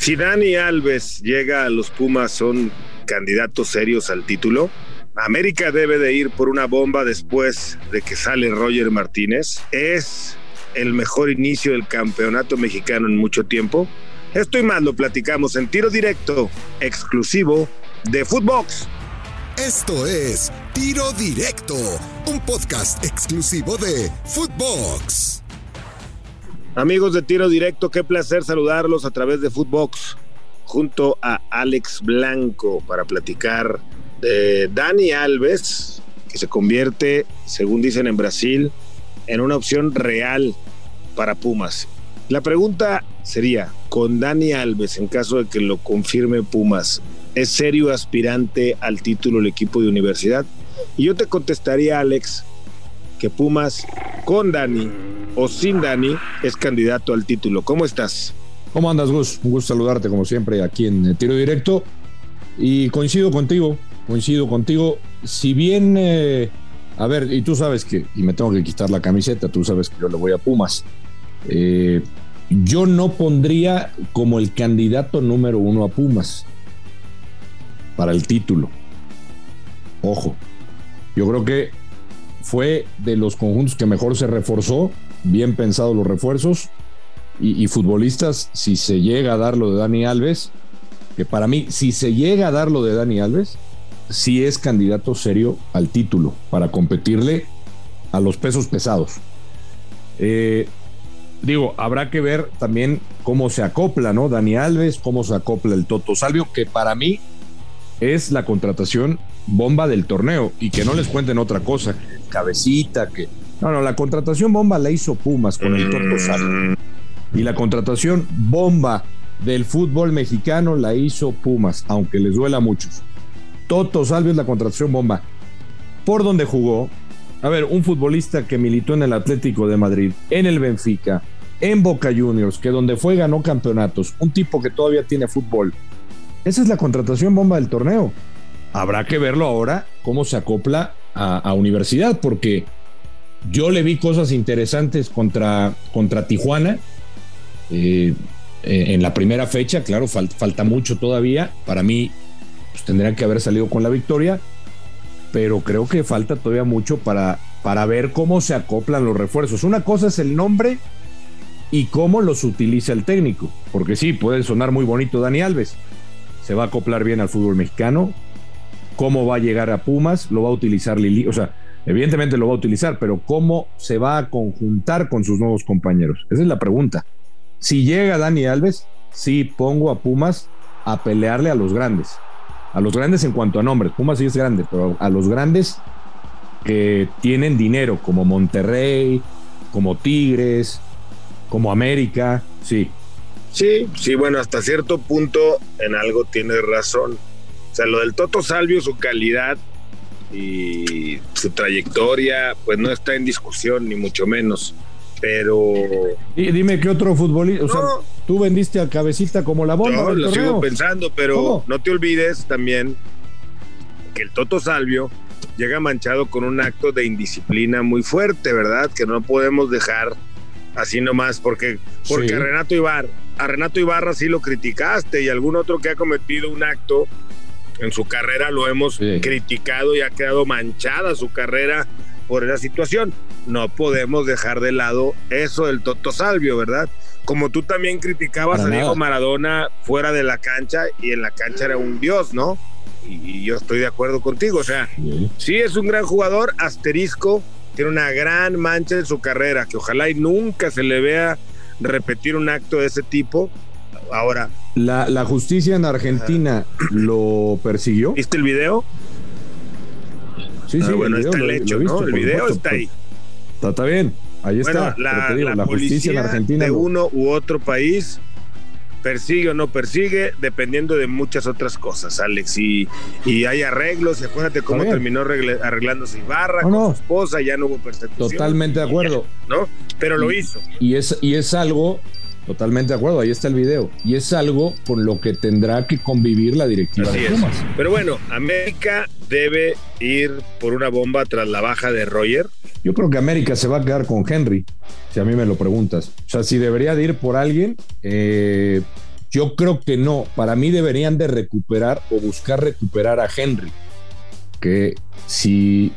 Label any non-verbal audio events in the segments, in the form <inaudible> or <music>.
Si Dani Alves llega a los Pumas, ¿son candidatos serios al título? América debe de ir por una bomba después de que sale Roger Martínez. ¿Es el mejor inicio del campeonato mexicano en mucho tiempo? Esto y más lo platicamos en tiro directo, exclusivo de Footbox. Esto es Tiro Directo, un podcast exclusivo de Footbox. Amigos de Tiro Directo, qué placer saludarlos a través de Footbox junto a Alex Blanco para platicar de Dani Alves, que se convierte, según dicen en Brasil, en una opción real para Pumas. La pregunta sería, con Dani Alves, en caso de que lo confirme Pumas, ¿es serio aspirante al título el equipo de universidad? Y yo te contestaría, Alex, que Pumas con Dani o sin Dani es candidato al título. ¿Cómo estás? ¿Cómo andas, Gus? Un gusto saludarte como siempre aquí en Tiro Directo. Y coincido contigo, coincido contigo. Si bien, eh, a ver, y tú sabes que, y me tengo que quitar la camiseta, tú sabes que yo le voy a Pumas. Eh, yo no pondría como el candidato número uno a Pumas para el título. Ojo, yo creo que fue de los conjuntos que mejor se reforzó, bien pensados los refuerzos y, futbolistas, si se llega a dar lo de Dani Alves, que para mí, si se llega a dar lo de Dani Alves, sí es candidato serio al título para competirle a los pesos pesados. Eh, digo, habrá que ver también cómo se acopla, ¿no? Dani Alves, cómo se acopla el Toto Salvio, que para mí es la contratación bomba del torneo y que no les cuenten otra cosa, cabecita, que... No, no, la contratación bomba la hizo Pumas con el Toto Salvio. Y la contratación bomba del fútbol mexicano la hizo Pumas, aunque les duela a muchos. Toto Salvio es la contratación bomba. Por donde jugó, a ver, un futbolista que militó en el Atlético de Madrid, en el Benfica, en Boca Juniors, que donde fue ganó campeonatos, un tipo que todavía tiene fútbol. Esa es la contratación bomba del torneo. Habrá que verlo ahora cómo se acopla a, universidad, porque yo le vi cosas interesantes contra, contra Tijuana. Eh, en la primera fecha, claro, falta, falta mucho todavía. Para mí, pues, tendrían que haber salido con la victoria pero creo que falta todavía mucho para, para ver cómo se acoplan los refuerzos. Una cosa es el nombre y cómo los utiliza el técnico, porque sí, puede sonar muy bonito Dani Alves, se va a acoplar bien al fútbol mexicano, cómo va a llegar a Pumas, lo va a utilizar Lili, o sea, evidentemente lo va a utilizar, pero cómo se va a conjuntar con sus nuevos compañeros. Esa es la pregunta. Si llega Dani Alves, sí pongo a Pumas a pelearle a los grandes a los grandes en cuanto a nombres. Pumas sí es grande, pero a los grandes que tienen dinero, como Monterrey, como Tigres, como América, sí. Sí, sí, bueno, hasta cierto punto en algo tiene razón. O sea, lo del Toto Salvio, su calidad y su trayectoria, pues no está en discusión, ni mucho menos. Pero. Y dime qué otro futbolista. O sea, tú vendiste a cabecita como la bomba. Yo lo sigo pensando, pero ¿Cómo? no te olvides también que el Toto Salvio llega manchado con un acto de indisciplina muy fuerte, ¿verdad? Que no podemos dejar así nomás, porque, porque sí. Renato Ibarra, a Renato Ibarra sí lo criticaste y algún otro que ha cometido un acto en su carrera lo hemos sí. criticado y ha quedado manchada su carrera por esa situación. No podemos dejar de lado eso del Toto Salvio, ¿verdad? Como tú también criticabas Para a Diego nada. Maradona fuera de la cancha y en la cancha era un dios, ¿no? Y, yo estoy de acuerdo contigo, o sea, sí. sí es un gran jugador, asterisco, tiene una gran mancha en su carrera, que ojalá y nunca se le vea repetir un acto de ese tipo. Ahora. La, la justicia en Argentina lo persiguió. ¿Viste el video? Sí, sí, ah, bueno, el video, está el hecho, lo, lo ¿no? El video supuesto, está ahí. Está, está, bien, ahí bueno, está. La, digo, la, la justicia en Argentina. De uno u otro país persigue o no persigue, dependiendo de muchas otras cosas, Alex. Y, y hay arreglos, y acuérdate cómo terminó arreglándose Ibarra no, con no. su esposa, ya no hubo persecución. Totalmente de acuerdo. Ya, ¿No? Pero lo y, hizo. Y es, y es algo, totalmente de acuerdo, ahí está el video. Y es algo con lo que tendrá que convivir la directiva Así de Pumas. Es. Pero bueno, América debe ir por una bomba tras la baja de Roger. Yo creo que América se va a quedar con Henry, si a mí me lo preguntas. O sea, si debería de ir por alguien, eh, Yo creo que no. Para mí deberían de recuperar o buscar recuperar a Henry. Que si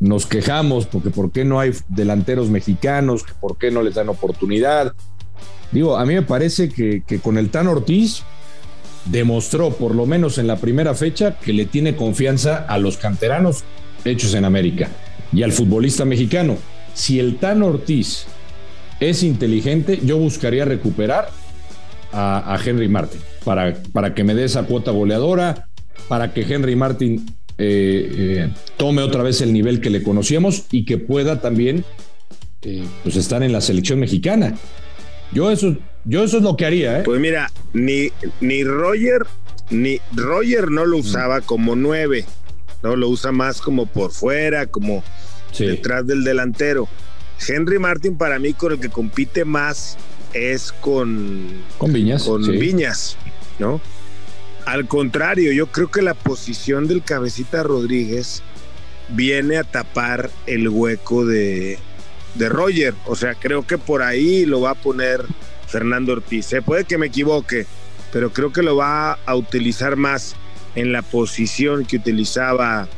nos quejamos porque por qué no hay delanteros mexicanos, que por qué no les dan oportunidad. Digo, a mí me parece que, que con el Tan Ortiz demostró, por lo menos en la primera fecha, que le tiene confianza a los canteranos hechos en América y al futbolista mexicano. Si el Tan Ortiz es inteligente, yo buscaría recuperar a, Henry Martin para, para, que me dé esa cuota goleadora, para que Henry Martin eh, eh, tome otra vez el nivel que le conocíamos y que pueda también eh, pues estar en la selección mexicana. Yo eso, yo eso es lo que haría. Pues mira, ni, ni Roger, ni Roger no lo mm. usaba como nueve, no lo usa más como por fuera, como detrás del delantero. Henry Martin para mí con el que compite más es con con Viñas, con Viñas, ¿no? Al contrario, yo creo que la posición del cabecita Rodríguez viene a tapar el hueco de, de Roger. O sea, creo que por ahí lo va a poner Fernando Ortiz. Se puede que me equivoque, pero creo que lo va a utilizar más en la posición que utilizaba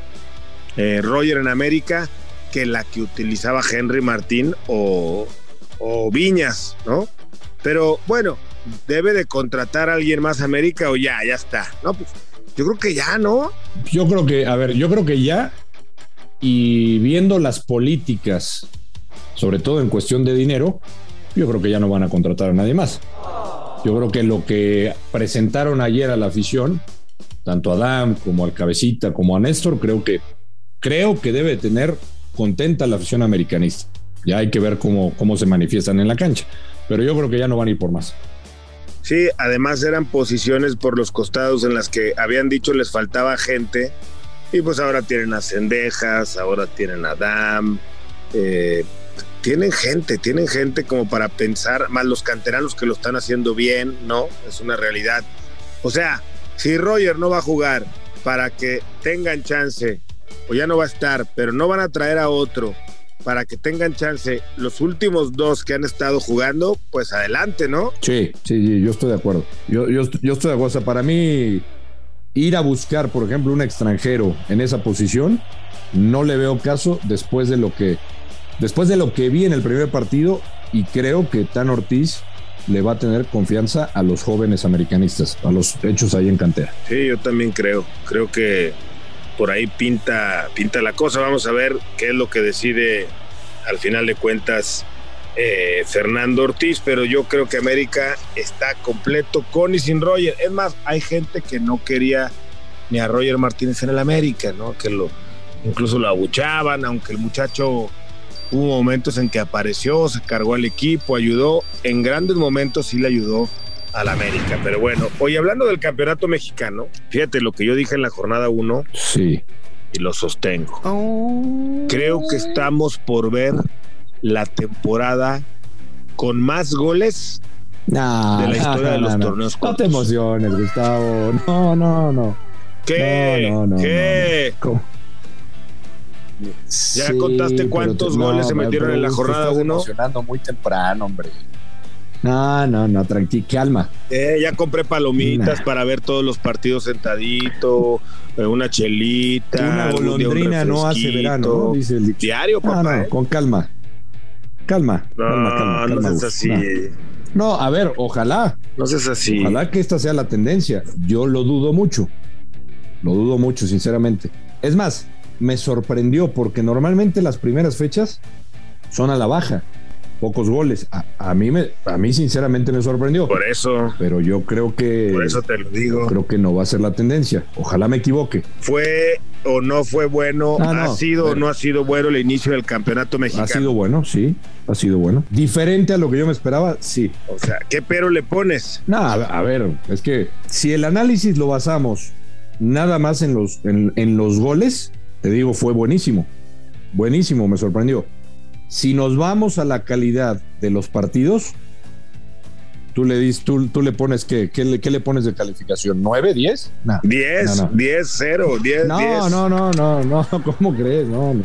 eh, Roger en América que la que utilizaba Henry Martín o, o Viñas, ¿no? Pero bueno, debe de contratar a alguien más América o ya, ya está. No, pues yo creo que ya, ¿no? Yo creo que, a ver, yo creo que ya. Y viendo las políticas, sobre todo en cuestión de dinero, yo creo que ya no van a contratar a nadie más. Yo creo que lo que presentaron ayer a la afición, tanto a Adam como al Cabecita como a Néstor, creo que creo que debe tener contenta la afición americanista. Ya hay que ver cómo, cómo se manifiestan en la cancha. Pero yo creo que ya no van a ir por más. Sí, además eran posiciones por los costados en las que habían dicho les faltaba gente. Y pues ahora tienen a Cendejas, ahora tienen a Dam. Eh, tienen gente, tienen gente como para pensar, más los canteranos que lo están haciendo bien, ¿no? Es una realidad. O sea, si Roger no va a jugar para que tengan chance, o ya no va a estar, pero no van a traer a otro para que tengan chance los últimos dos que han estado jugando, pues adelante, ¿no? Sí, sí, yo estoy de acuerdo. Yo, yo, yo estoy de acuerdo. O sea, para mí, ir a buscar, por ejemplo, un extranjero en esa posición, no le veo caso después de lo que, después de lo que vi en el primer partido, y creo que Tan Ortiz le va a tener confianza a los jóvenes americanistas, a los hechos ahí en cantera. Sí, yo también creo. Creo que por ahí pinta, pinta la cosa. Vamos a ver qué es lo que decide al final de cuentas eh, Fernando Ortiz, pero yo creo que América está completo con y sin Roger. Es más, hay gente que no quería ni a Roger Martínez en el América, ¿no? Que lo incluso lo abuchaban, aunque el muchacho hubo momentos en que apareció, se cargó al equipo, ayudó, en grandes momentos sí le ayudó al América. Pero bueno, hoy hablando del campeonato mexicano, fíjate lo que yo dije en la jornada 1. Sí. Y lo sostengo. Creo que estamos por ver la temporada con más goles de la historia de los <laughs> torneos. No te emociones, Gustavo. No, no, no. ¿Qué? No, no, ¿Qué? ¿Ya contaste cuántos goles se metieron en la jornada 1? emocionando muy temprano, hombre. No, no, no, tranqui, calma. Eh, ya compré palomitas para ver todos los partidos sentadito, eh, una chelita. Una golondrina no hace verano, Dice el diario, papá. No, no, con calma. Calma, no, calma, calma. No, no es así. No. a ver, ojalá. No es así. Ojalá que esta sea la tendencia. Yo lo dudo mucho. Lo dudo mucho, sinceramente. Es más, me sorprendió porque normalmente las primeras fechas son a la baja pocos goles. A, mí me, a mí sinceramente me sorprendió. Por eso. Pero yo creo que. Por eso te lo digo. Creo que no va a ser la tendencia. Ojalá me equivoque. Fue o no fue bueno, ah, ha sido o no ha sido bueno el inicio del campeonato mexicano. Ha sido bueno, sí, ha sido bueno. Diferente a lo que yo me esperaba, sí. O sea, ¿qué pero le pones? Nada, a ver, es que si el análisis lo basamos nada más en los, en, en los goles, te digo, fue buenísimo. Buenísimo, me sorprendió. Si nos vamos a la calidad de los partidos, tú le dices, tú, tú le pones qué, ¿qué le, qué le pones de calificación? ¿9, 10? 10, 10, 0, 10, no, 10. No, no, no, no, <laughs> ¿cómo crees? No, no.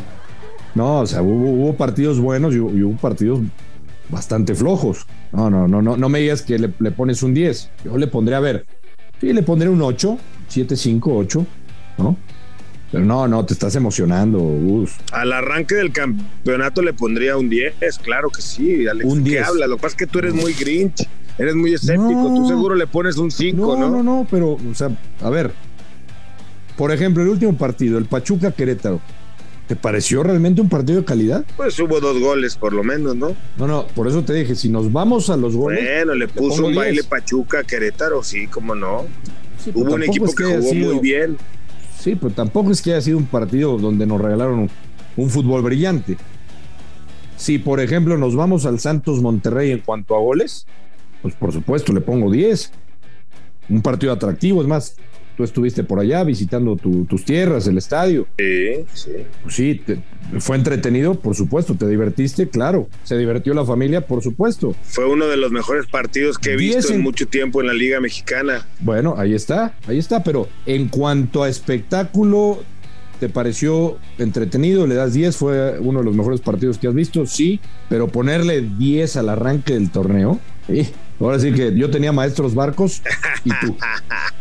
No, o sea, hubo, partidos buenos y, hubo partidos bastante flojos. No, no, no, no, no me digas que le, le pones un 10. Yo le pondré, a ver, sí, le pondré un 8, 7, 5, 8, ¿no? Pero no, no, te estás emocionando, Gus. Al arranque del campeonato le pondría un 10, claro que sí, Alex. Un ¿Qué 10. habla? Lo que pasa es que tú eres muy grinch, eres muy escéptico, No. tú seguro le pones un 5, No, ¿no? no, no, pero, o sea, a ver. Por ejemplo, el último partido, el Pachuca Querétaro. ¿Te pareció realmente un partido de calidad? Pues hubo dos goles por lo menos, ¿no? No, no, por eso te dije, si nos vamos a los goles. Bueno, le puso un 10. baile Pachuca Querétaro, sí, cómo no. sí, Hubo un equipo es que jugó sido- muy bien. Sí, pero tampoco es que haya sido un partido donde nos regalaron un, un fútbol brillante. Si, por ejemplo, nos vamos al Santos Monterrey en cuanto a goles, pues por supuesto le pongo 10. Un partido atractivo, es más, tú estuviste por allá visitando tu- tus tierras, el estadio. Sí, sí. Pues sí, te- fue entretenido, por supuesto, te divertiste, claro. Se divirtió la familia, por supuesto. Fue uno de los mejores partidos que he visto en en- mucho tiempo en la Liga Mexicana. Bueno, ahí está, ahí está, pero en cuanto a espectáculo, ¿te pareció entretenido? ¿Le das 10? ¿Fue uno de los mejores partidos que has visto? Sí, pero ponerle 10 al arranque del torneo. eh, ahora sí que yo tenía maestros barcos y tú. <laughs>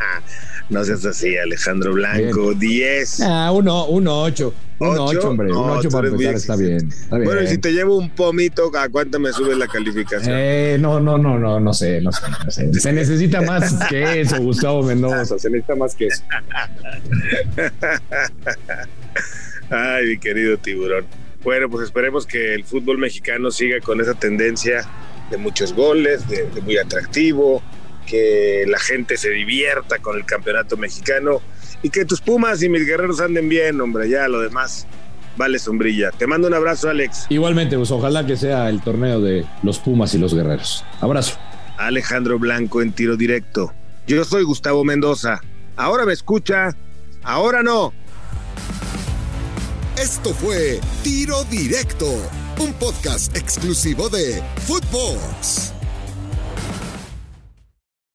No seas así, Alejandro Blanco. 10. Ah, uno, uno ocho. Un ¿Ocho? 8, hombre. No, un 8 tú para eres muy empezar, está bien. exigente. Está bien. Bueno, y si te llevo un pomito, ¿a cuánto me subes la calificación? Eh, no, no, no, no, no sé, no sé, no sé. Se necesita más <laughs> que eso, Gustavo Mendoza. Se necesita más que eso. <laughs> Ay, mi querido tiburón. Bueno, pues esperemos que el fútbol mexicano siga con esa tendencia de muchos goles, de, de muy atractivo, que la gente se divierta con el campeonato mexicano y que tus Pumas y mis guerreros anden bien, hombre, ya lo demás vale sombrilla. Te mando un abrazo, Alex. Igualmente, pues ojalá que sea el torneo de los Pumas y los Guerreros. Abrazo. Alejandro Blanco en tiro directo. Yo soy Gustavo Mendoza. Ahora me escucha, ahora no. Esto fue Tiro Directo, un podcast exclusivo de Footbox.